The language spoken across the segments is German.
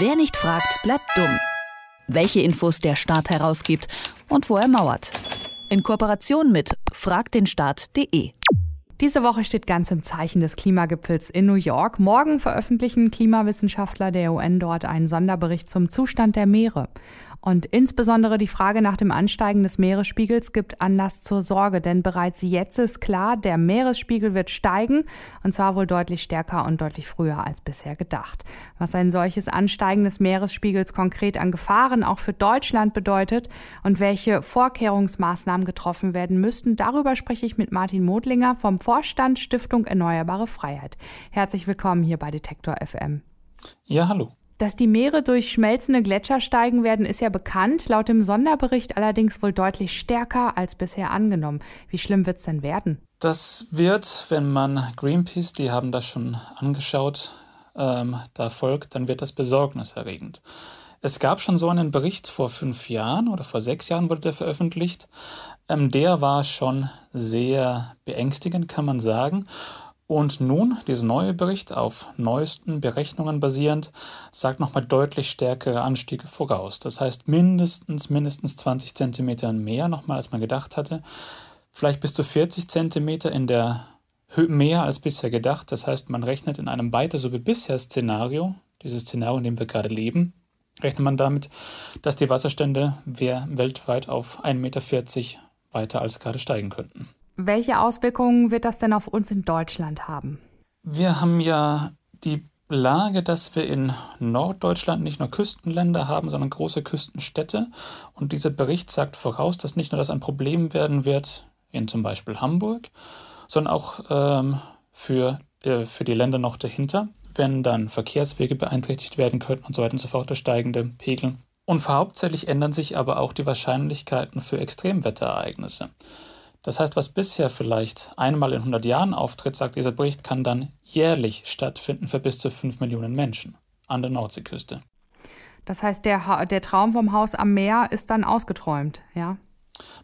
Wer nicht fragt, bleibt dumm. Welche Infos der Staat herausgibt und wo er mauert. In Kooperation mit fragdenstaat.de. Diese Woche steht ganz im Zeichen des Klimagipfels in New York. Morgen veröffentlichen Klimawissenschaftler der UN dort einen Sonderbericht zum Zustand der Meere. Und insbesondere die Frage nach dem Ansteigen des Meeresspiegels gibt Anlass zur Sorge, denn bereits jetzt ist klar, der Meeresspiegel wird steigen und zwar wohl deutlich stärker und deutlich früher als bisher gedacht. Was ein solches Ansteigen des Meeresspiegels konkret an Gefahren auch für Deutschland bedeutet und welche Vorkehrungsmaßnahmen getroffen werden müssten, darüber spreche ich mit Martin Modlinger vom Vorstand Stiftung Erneuerbare Freiheit. Herzlich willkommen hier bei Detektor FM. Ja, hallo. Dass die Meere durch schmelzende Gletscher steigen werden, ist ja bekannt, laut dem Sonderbericht allerdings wohl deutlich stärker als bisher angenommen. Wie schlimm wird es denn werden? Das wird, wenn man Greenpeace, die haben das schon angeschaut, ähm, da folgt, dann wird das besorgniserregend. Es gab schon so einen Bericht vor fünf Jahren oder vor sechs Jahren wurde der veröffentlicht. Ähm, der war schon sehr beängstigend, kann man sagen. Und nun, dieser neue Bericht auf neuesten Berechnungen basierend, sagt nochmal deutlich stärkere Anstiege voraus. Das heißt mindestens, mindestens 20 Zentimeter mehr nochmal, als man gedacht hatte. Vielleicht bis zu 40 Zentimeter in der Höhe mehr als bisher gedacht. Das heißt, man rechnet in einem weiter so wie bisher Szenario, dieses Szenario, in dem wir gerade leben, rechnet man damit, dass die Wasserstände weltweit auf 1,40 Meter weiter als gerade steigen könnten. Welche Auswirkungen wird das denn auf uns in Deutschland haben? Wir haben ja die Lage, dass wir in Norddeutschland nicht nur Küstenländer haben, sondern große Küstenstädte. Und dieser Bericht sagt voraus, dass nicht nur das ein Problem werden wird in zum Beispiel Hamburg, sondern auch ähm, für, äh, für die Länder noch dahinter, wenn dann Verkehrswege beeinträchtigt werden könnten und so weiter und so fort, der steigende Pegel. Und hauptsächlich ändern sich aber auch die Wahrscheinlichkeiten für Extremwetterereignisse. Das heißt, was bisher vielleicht einmal in 100 Jahren auftritt, sagt dieser Bericht, kann dann jährlich stattfinden für bis zu 5 Millionen Menschen an der Nordseeküste. Das heißt, der, der Traum vom Haus am Meer ist dann ausgeträumt, ja?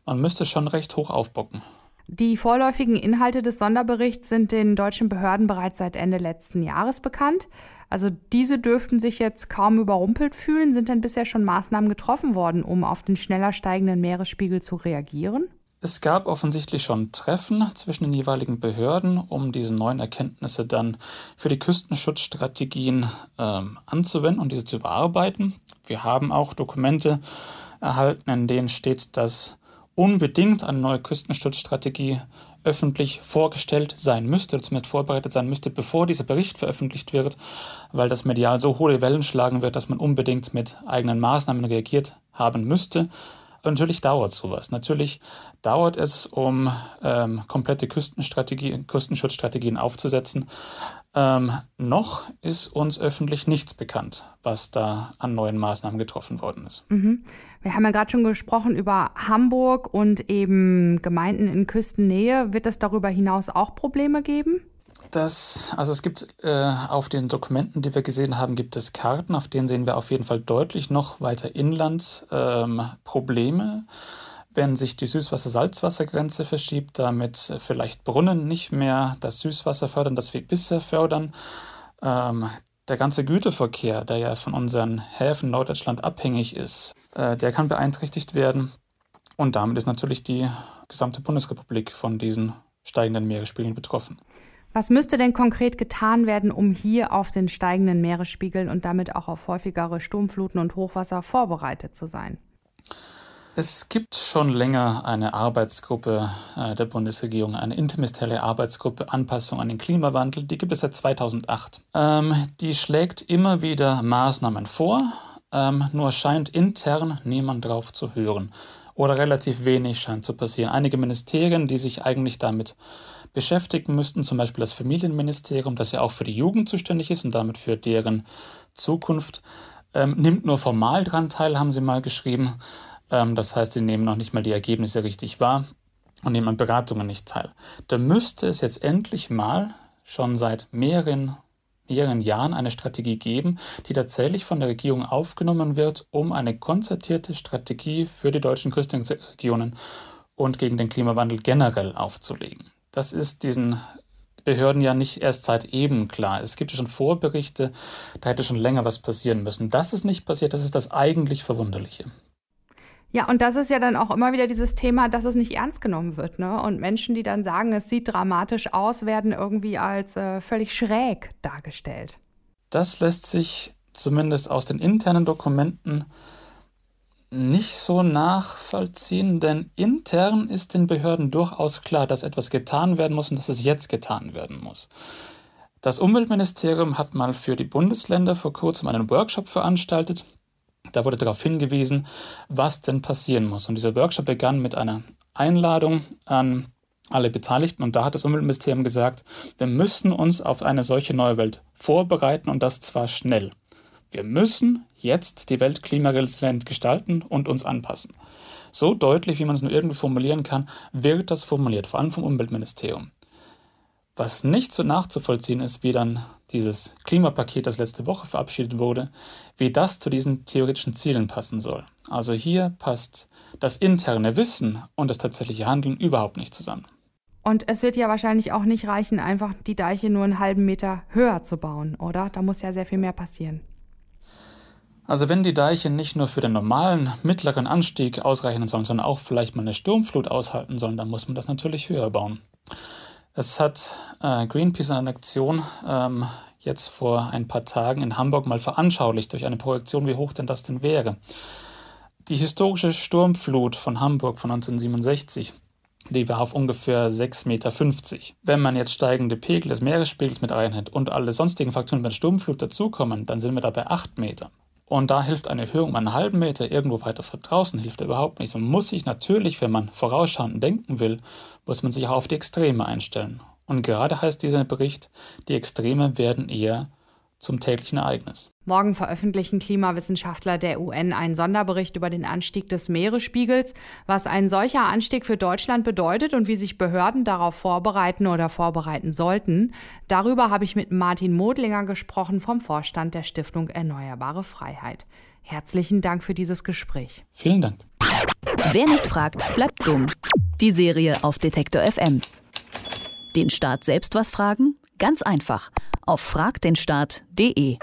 Man müsste schon recht hoch aufbocken. Die vorläufigen Inhalte des Sonderberichts sind den deutschen Behörden bereits seit Ende letzten Jahres bekannt. Also diese dürften sich jetzt kaum überrumpelt fühlen. Sind denn bisher schon Maßnahmen getroffen worden, um auf den schneller steigenden Meeresspiegel zu reagieren? Es gab offensichtlich schon Treffen zwischen den jeweiligen Behörden, um diese neuen Erkenntnisse dann für die Küstenschutzstrategien ähm, anzuwenden und diese zu überarbeiten. Wir haben auch Dokumente erhalten, in denen steht, dass unbedingt eine neue Küstenschutzstrategie öffentlich vorgestellt sein müsste, zumindest vorbereitet sein müsste, bevor dieser Bericht veröffentlicht wird, weil das medial so hohe Wellen schlagen wird, dass man unbedingt mit eigenen Maßnahmen reagiert haben müsste. Natürlich dauert sowas. Natürlich dauert es, um ähm, komplette Küstenstrategie, Küstenschutzstrategien aufzusetzen. Ähm, noch ist uns öffentlich nichts bekannt, was da an neuen Maßnahmen getroffen worden ist. Mhm. Wir haben ja gerade schon gesprochen über Hamburg und eben Gemeinden in Küstennähe. Wird es darüber hinaus auch Probleme geben? Das, also es gibt äh, auf den Dokumenten, die wir gesehen haben, gibt es Karten, auf denen sehen wir auf jeden Fall deutlich noch weiter inland ähm, Probleme. Wenn sich die Süßwasser-Salzwassergrenze verschiebt, damit vielleicht Brunnen nicht mehr das Süßwasser fördern, das wir bisher fördern. Ähm, der ganze Güterverkehr, der ja von unseren Häfen Norddeutschland abhängig ist, äh, der kann beeinträchtigt werden. Und damit ist natürlich die gesamte Bundesrepublik von diesen steigenden Meeresspiegeln betroffen. Was müsste denn konkret getan werden, um hier auf den steigenden Meeresspiegeln und damit auch auf häufigere Sturmfluten und Hochwasser vorbereitet zu sein? Es gibt schon länger eine Arbeitsgruppe äh, der Bundesregierung, eine interministerielle Arbeitsgruppe Anpassung an den Klimawandel. Die gibt es seit 2008. Ähm, die schlägt immer wieder Maßnahmen vor, ähm, nur scheint intern niemand drauf zu hören. Oder relativ wenig scheint zu passieren. Einige Ministerien, die sich eigentlich damit beschäftigen müssten, zum Beispiel das Familienministerium, das ja auch für die Jugend zuständig ist und damit für deren Zukunft, ähm, nimmt nur formal dran teil, haben sie mal geschrieben. Ähm, das heißt, sie nehmen noch nicht mal die Ergebnisse richtig wahr und nehmen an Beratungen nicht teil. Da müsste es jetzt endlich mal schon seit mehreren mehreren Jahren eine Strategie geben, die tatsächlich von der Regierung aufgenommen wird, um eine konzertierte Strategie für die deutschen Küstenregionen und gegen den Klimawandel generell aufzulegen. Das ist diesen Behörden ja nicht erst seit eben klar. Es gibt ja schon Vorberichte, da hätte schon länger was passieren müssen. Das ist nicht passiert, das ist das eigentlich Verwunderliche. Ja, und das ist ja dann auch immer wieder dieses Thema, dass es nicht ernst genommen wird. Ne? Und Menschen, die dann sagen, es sieht dramatisch aus, werden irgendwie als äh, völlig schräg dargestellt. Das lässt sich zumindest aus den internen Dokumenten nicht so nachvollziehen, denn intern ist den Behörden durchaus klar, dass etwas getan werden muss und dass es jetzt getan werden muss. Das Umweltministerium hat mal für die Bundesländer vor kurzem einen Workshop veranstaltet, da wurde darauf hingewiesen, was denn passieren muss. Und dieser Workshop begann mit einer Einladung an alle Beteiligten. Und da hat das Umweltministerium gesagt, wir müssen uns auf eine solche neue Welt vorbereiten und das zwar schnell. Wir müssen jetzt die Welt klimaresilient gestalten und uns anpassen. So deutlich, wie man es nur irgendwie formulieren kann, wird das formuliert, vor allem vom Umweltministerium. Was nicht so nachzuvollziehen ist, wie dann dieses Klimapaket, das letzte Woche verabschiedet wurde, wie das zu diesen theoretischen Zielen passen soll. Also hier passt das interne Wissen und das tatsächliche Handeln überhaupt nicht zusammen. Und es wird ja wahrscheinlich auch nicht reichen, einfach die Deiche nur einen halben Meter höher zu bauen, oder? Da muss ja sehr viel mehr passieren. Also wenn die Deiche nicht nur für den normalen mittleren Anstieg ausreichen sollen, sondern auch vielleicht mal eine Sturmflut aushalten sollen, dann muss man das natürlich höher bauen. Es hat äh, Greenpeace in einer Aktion ähm, jetzt vor ein paar Tagen in Hamburg mal veranschaulicht durch eine Projektion, wie hoch denn das denn wäre. Die historische Sturmflut von Hamburg von 1967, die war auf ungefähr 6,50 Meter. Wenn man jetzt steigende Pegel des Meeresspiegels mit reinhält und alle sonstigen Faktoren bei der Sturmflut dazukommen, dann sind wir da bei 8 Meter. Und da hilft eine Erhöhung um einen halben Meter irgendwo weiter von draußen, hilft überhaupt nichts. Man muss sich natürlich, wenn man vorausschauend denken will, muss man sich auch auf die Extreme einstellen. Und gerade heißt dieser Bericht, die Extreme werden eher zum täglichen Ereignis. Morgen veröffentlichen Klimawissenschaftler der UN einen Sonderbericht über den Anstieg des Meeresspiegels, was ein solcher Anstieg für Deutschland bedeutet und wie sich Behörden darauf vorbereiten oder vorbereiten sollten. Darüber habe ich mit Martin Modlinger gesprochen vom Vorstand der Stiftung Erneuerbare Freiheit. Herzlichen Dank für dieses Gespräch. Vielen Dank. Wer nicht fragt, bleibt dumm. Die Serie auf Detektor FM. Den Staat selbst was fragen? Ganz einfach. Auf fragdenstaat.de.